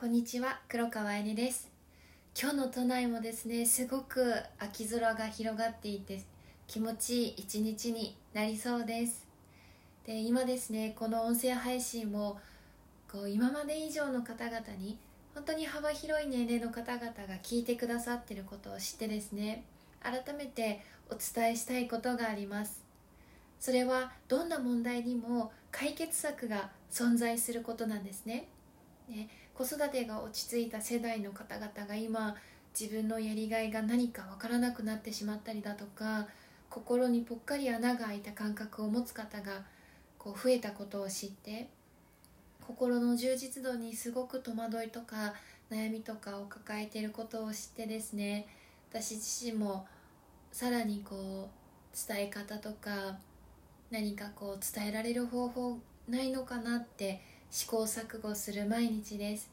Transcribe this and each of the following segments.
こんにちは黒川えりです。今日の都内もですねすごく秋空が広がっていて気持ちいい一日になりそうです。で今ですねこの音声配信もこう今まで以上の方々に本当に幅広い年齢の方々が聞いてくださってることを知ってですね改めてお伝えしたいことがあります。それはどんな問題にも解決策が存在することなんですね。ね子育てが落ち着いた世代の方々が今自分のやりがいが何かわからなくなってしまったりだとか心にぽっかり穴が開いた感覚を持つ方がこう増えたことを知って心の充実度にすごく戸惑いとか悩みとかを抱えていることを知ってですね私自身もさらにこう伝え方とか何かこう伝えられる方法ないのかなって試行錯誤する毎日です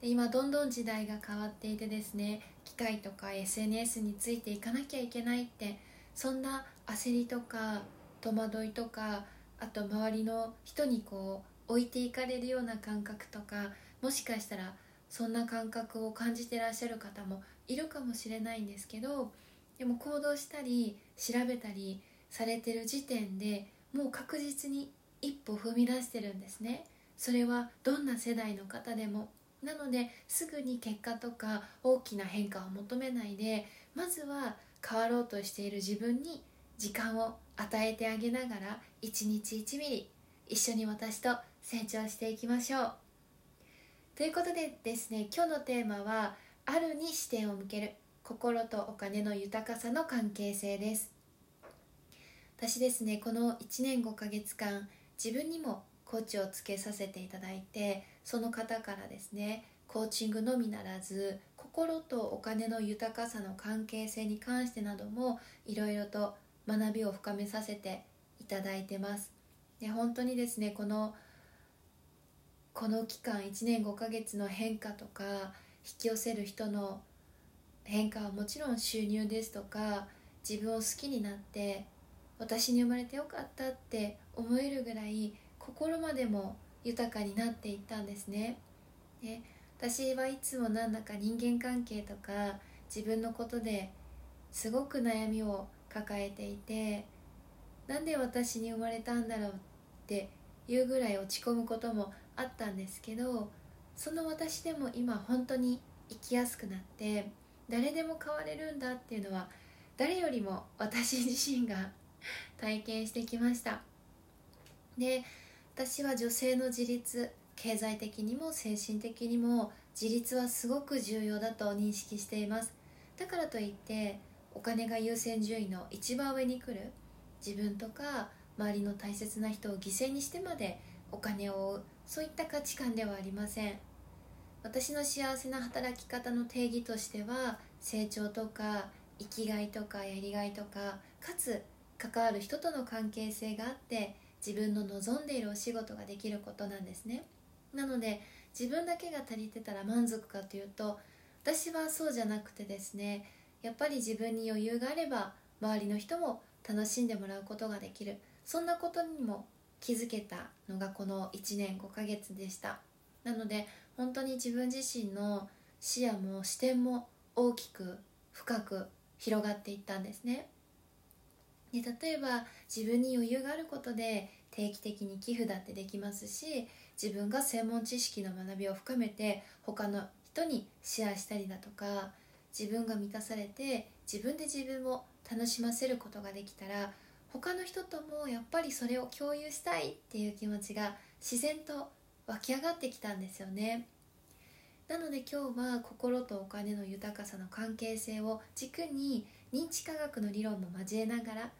で今どんどん時代が変わっていてですね機械とか SNS についていかなきゃいけないってそんな焦りとか戸惑いとかあと周りの人にこう置いていかれるような感覚とかもしかしたらそんな感覚を感じてらっしゃる方もいるかもしれないんですけどでも行動したり調べたりされてる時点でもう確実に一歩踏み出してるんですね。それはどんな世代の方でも。なのですぐに結果とか大きな変化を求めないでまずは変わろうとしている自分に時間を与えてあげながら一日1ミリ一緒に私と成長していきましょう。ということでですね今日のテーマは「あるに視点を向ける心とお金の豊かさの関係性」です。私ですねこの1年5ヶ月間自分にもコーチをつけさせていただいてその方からですねコーチングのみならず心とお金の豊かさの関係性に関してなどもいろいろと学びを深めさせていただいてます。で本当にですねこのこの期間1年5ヶ月の変化とか引き寄せる人の変化はもちろん収入ですとか自分を好きになって私に生まれてよかったって思えるぐらい心までも豊かになっていったんですね。で私はいつもなんだか人間関係とか自分のことですごく悩みを抱えていてなんで私に生まれたんだろうっていうぐらい落ち込むこともあったんですけどその私でも今本当に生きやすくなって誰でも変われるんだっていうのは誰よりも私自身が体験してきました。で私は女性の自立経済的にも精神的にも自立はすごく重要だと認識しています。だからといってお金が優先順位の一番上に来る自分とか周りの大切な人を犠牲にしてまでお金を追うそういった価値観ではありません。私の幸せな働き方の定義としては成長とか生きがいとかやりがいとかかつ関わる人との関係性があって自分の望んでいるお仕事ができることなんですね。なので自分だけが足りてたら満足かというと私はそうじゃなくてですねやっぱり自分に余裕があれば周りの人も楽しんでもらうことができる。そんなことにも気づけたのがこの1年5ヶ月でした。なので本当に自分自身の視野も視点も大きく深く広がっていったんですね。で例えば自分に余裕があることで定期的に寄付だってできますし自分が専門知識の学びを深めて他の人にシェアしたりだとか自分が満たされて自分で自分を楽しませることができたら他の人ともやっぱりそれを共有したいっていう気持ちが自然と湧き上がってきたんですよね。なので今日は心とお金の豊かさの関係性を軸に認知科学の理論も交えながら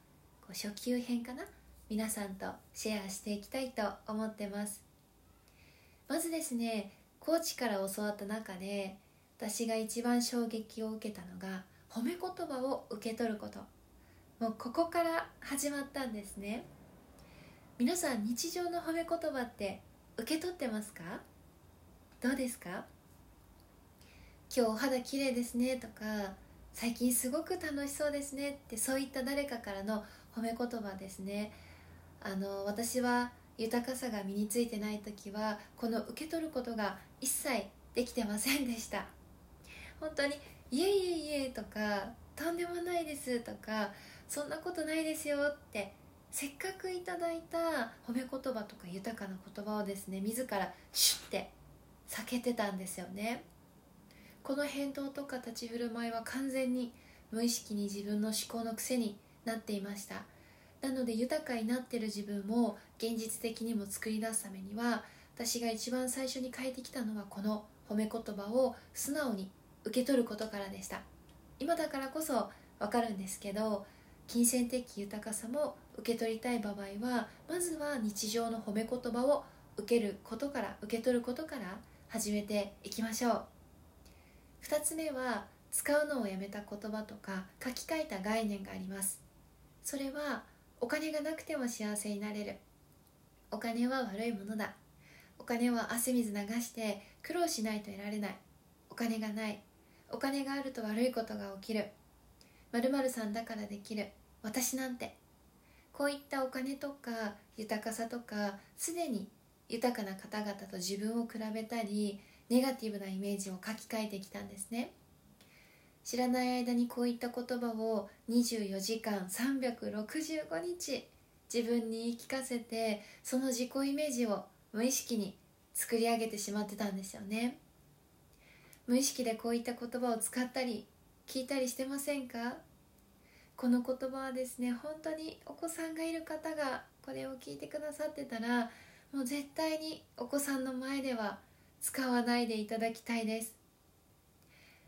こう初級編かな？皆さんとシェアしていきたいと思ってます。まずですねコーチから教わった中で私が一番衝撃を受けたのが褒め言葉を受け取ること。もうここから始まったんですね。皆さん日常の褒め言葉って受け取ってますか？どうですか？今日お肌綺麗ですねとか最近すごく楽しそうですねってそういった誰かからの褒め言葉ですね。あの私は豊かさが身についてない時はこの受け取ることが一切できてませんでした。本当に「いえいえいえ」とか「とんでもないです」とか「そんなことないですよ」ってせっかくいただいた褒め言葉とか豊かな言葉をですね自らシュッて避けてたんですよね。この返答とか立ち振る舞いは完全に無意識に自分の思考の癖になっていました。なので豊かになってる自分を現実的にも作り出すためには私が一番最初に変えてきたのはこの褒め言葉を素直に受け取ることからでした。今だからこそ分かるんですけど金銭的豊かさも受け取りたい場合はまずは日常の褒め言葉を受けることから受け取ることから始めていきましょう。2つ目は使うのをやめた言葉とか書き換えた概念があります。それはお金がなくても幸せになれる。お金は悪いものだ。お金は汗水流して苦労しないと得られない。お金がない。お金があると悪いことが起きる。〇〇さんだからできる。私なんて。こういったお金とか豊かさとかすでに豊かな方々と自分を比べたりネガティブなイメージを書き換えてきたんですね。知らない間にこういった言葉を24時間365日自分に言い聞かせてその自己イメージを無意識に作り上げてしまってたんですよね。無意識でこういった言葉を使ったり聞いたりしてませんか？この言葉はですね本当にお子さんがいる方がこれを聞いてくださってたらもう絶対にお子さんの前では使わないでいただきたいです。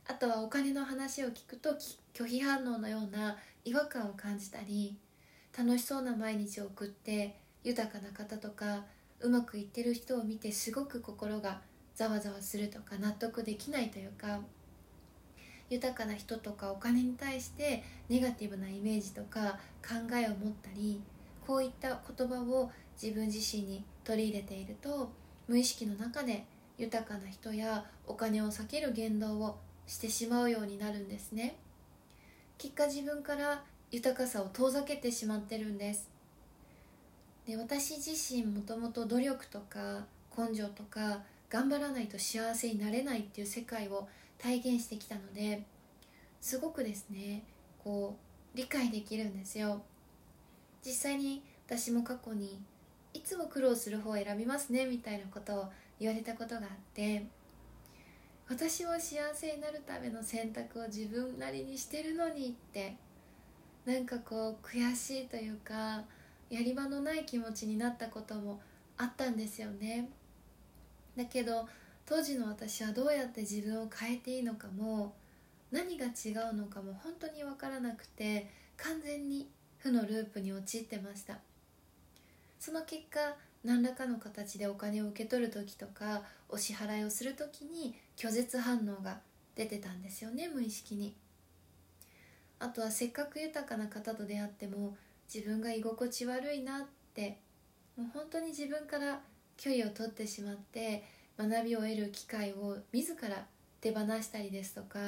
あとはお金の話を聞くと拒否反応のような違和感を感じたり楽しそうな毎日を送って豊かな方とかうまくいってる人を見てすごく心がざわざわするとか納得できないというか豊かな人とかお金に対してネガティブなイメージとか考えを持ったりこういった言葉を自分自身に取り入れていると無意識の中で豊かな人やお金を避ける言動をしてしまうようになるんですね。結果自分から豊かさを遠ざけてしまってるんです。で私自身もともと努力とか根性とか頑張らないと幸せになれないっていう世界を体現してきたのですごくですねこう理解できるんですよ。実際に私も過去にいつも苦労する方を選びますねみたいなことを言われたことがあって私は幸せになるための選択を自分なりにしてるのにってなんかこう悔しいというかやり場のない気持ちになったこともあったんですよね。だけど当時の私はどうやって自分を変えていいのかも何が違うのかも本当に分からなくて完全に負のループに陥ってました。その結果何らかの形でお金を受け取る時とかお支払いをする時に拒絶反応が出てたんですよね無意識に。あとはせっかく豊かな方と出会っても自分が居心地悪いなってもう本当に自分から距離を取ってしまって学びを得る機会を自ら手放したりですとか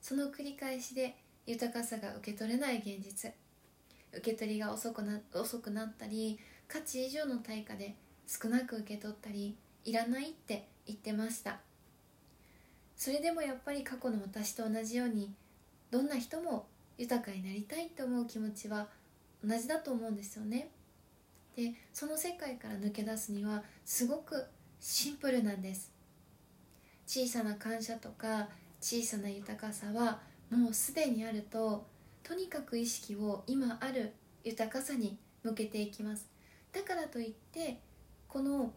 その繰り返しで豊かさが受け取れない現実受け取りが遅くな遅くなったり価値以上の対価で少なく受け取ったりいらないって言ってました。それでもやっぱり過去の私と同じようにどんな人も豊かになりたいと思う気持ちは同じだと思うんですよね。でその世界から抜け出すにはすごくシンプルなんです。小さな感謝とか小さな豊かさはもうすでにあるととにかく意識を今ある豊かさに向けていきます。だからといってこの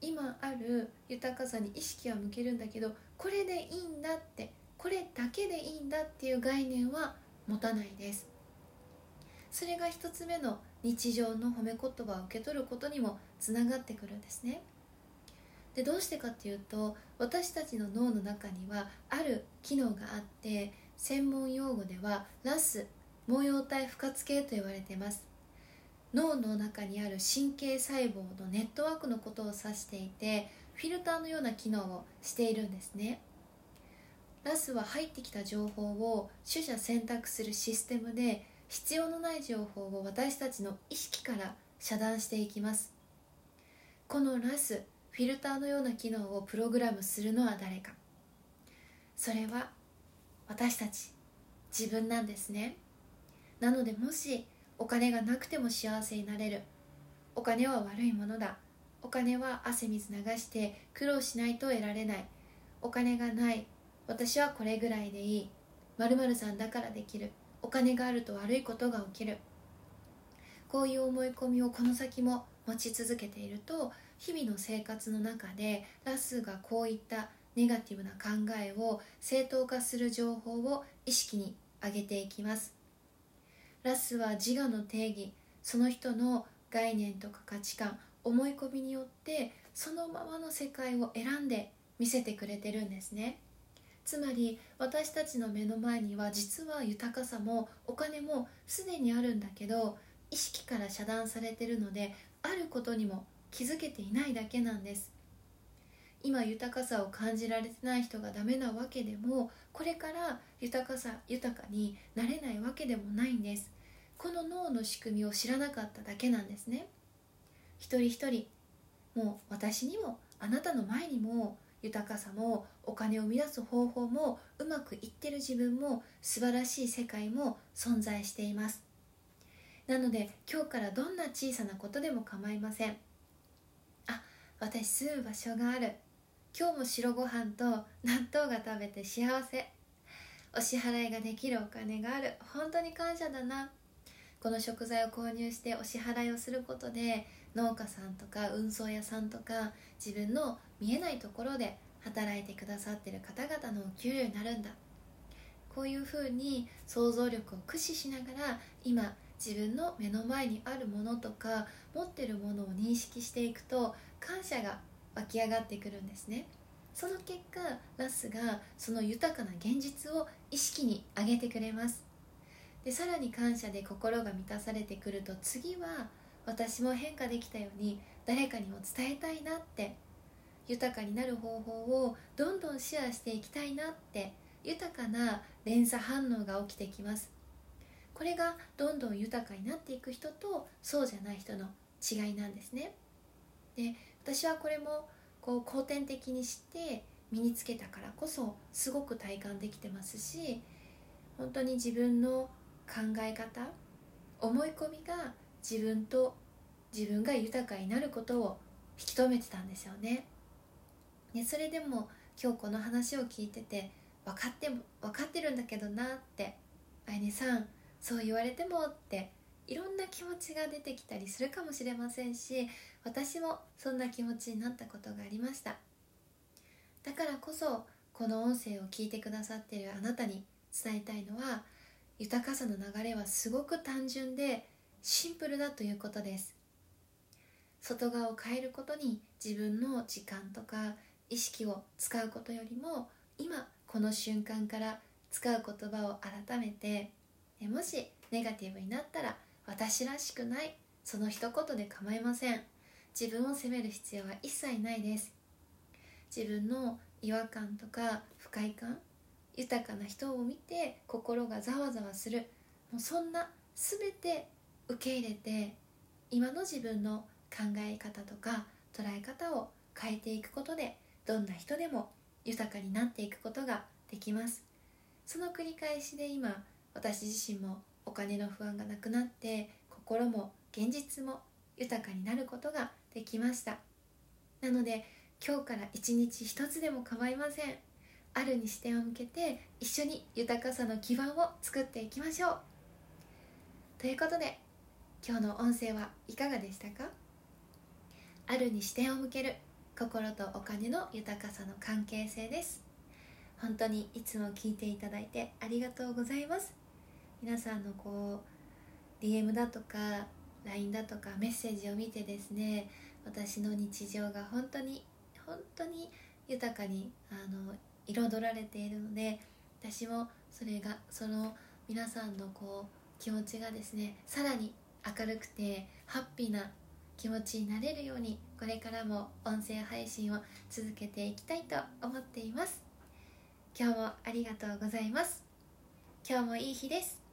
今ある豊かさに意識は向けるんだけどこれでいいんだってこれだけでいいんだっていう概念は持たないです。それが一つ目の日常の褒め言葉を受け取ることにもつながってくるんですね。でどうしてかっていうと私たちの脳の中にはある機能があって専門用語ではラス毛様体不活系と言われています。脳の中にある神経細胞のネットワークのことを指していてフィルターのような機能をしているんですね。ラスは入ってきた情報を取捨選択するシステムで必要のない情報を私たちの意識から遮断していきます。このラスフィルターのような機能をプログラムするのは誰か。それは私たち。自分なんですね。なのでもしお金がなくても幸せになれる。お金は悪いものだ。お金は汗水流して苦労しないと得られない。お金がない。私はこれぐらいでいい。〇〇さんだからできる。お金があると悪いことが起きる。こういう思い込みをこの先も持ち続けていると日々の生活の中でラスがこういったネガティブな考えを正当化する情報を意識に上げていきます。ラスは自我の定義その人の概念とか価値観思い込みによってそのままの世界を選んで見せてくれてるんですね。つまり私たちの目の前には実は豊かさもお金もすでにあるんだけど意識から遮断されてるのであることにも気づけていないだけなんです。今豊かさを感じられてない人がダメなわけでもこれから豊かさ豊かになれないわけでもないんです。この脳の仕組みを知らなかっただけなんですね。一人一人もう私にもあなたの前にも豊かさもお金を生み出す方法もうまくいってる自分も素晴らしい世界も存在しています。なので今日からどんな小さなことでも構いません。あ私住む場所がある。今日も白ご飯と納豆が食べて幸せ。お支払いができるお金がある。本当に感謝だな。この食材を購入してお支払いをすることで農家さんとか運送屋さんとか自分の見えないところで働いてくださってる方々のお給料になるんだ。こういうふうに想像力を駆使しながら今自分の目の前にあるものとか持ってるものを認識していくと感謝が湧き上がってくるんですね。その結果ラスがその豊かな現実を意識に上げてくれます。でさらに感謝で心が満たされてくると次は私も変化できたように誰かにも伝えたいなって豊かになる方法をどんどんシェアしていきたいなって豊かな連鎖反応が起きてきます。これがどんどん豊かになっていく人とそうじゃない人の違いなんですね。で私はこれもこう後天的にして身につけたからこそすごく体感できてますし本当に自分の考え方思い込みが自分と自分が豊かになることを引き止めてたんですよね。ねそれでも今日この話を聞いてて分かって分かってるんだけどなってあいねさんそう言われてもっていろんな気持ちが出てきたりするかもしれませんし私もそんな気持ちになったことがありました。だからこそこの音声を聞いてくださっているあなたに伝えたいのは豊かさの流れはすごく単純でシンプルだということです。外側を変えることに自分の時間とか意識を使うことよりも今この瞬間から使う言葉を改めてもしネガティブになったら私らしくないその一言で構いません。自分を責める必要は一切ないです。自分の違和感とか不快感豊かな人を見て心がざわざわする。もうそんな全て受け入れて今の自分の考え方とか捉え方を変えていくことでどんな人でも豊かになっていくことができます。その繰り返しで今私自身もお金の不安がなくなって心も現実も豊かになることができました。なので今日から一日一つでも構いません。あるに視点を向けて一緒に豊かさの基盤を作っていきましょう。ということで今日の音声はいかがでしたか？あるに視点を向ける心とお金の豊かさの関係性です。本当にいつも聞いていただいてありがとうございます。皆さんのこう DM だとか LINE だとかメッセージを見てですね私の日常が本当に本当に豊かにあの彩られているので私もそれがその皆さんのこう気持ちがですねさらに明るくてハッピーな気持ちになれるようにこれからも音声配信を続けていきたいと思っています。今日もありがとうございます。今日もいい日です。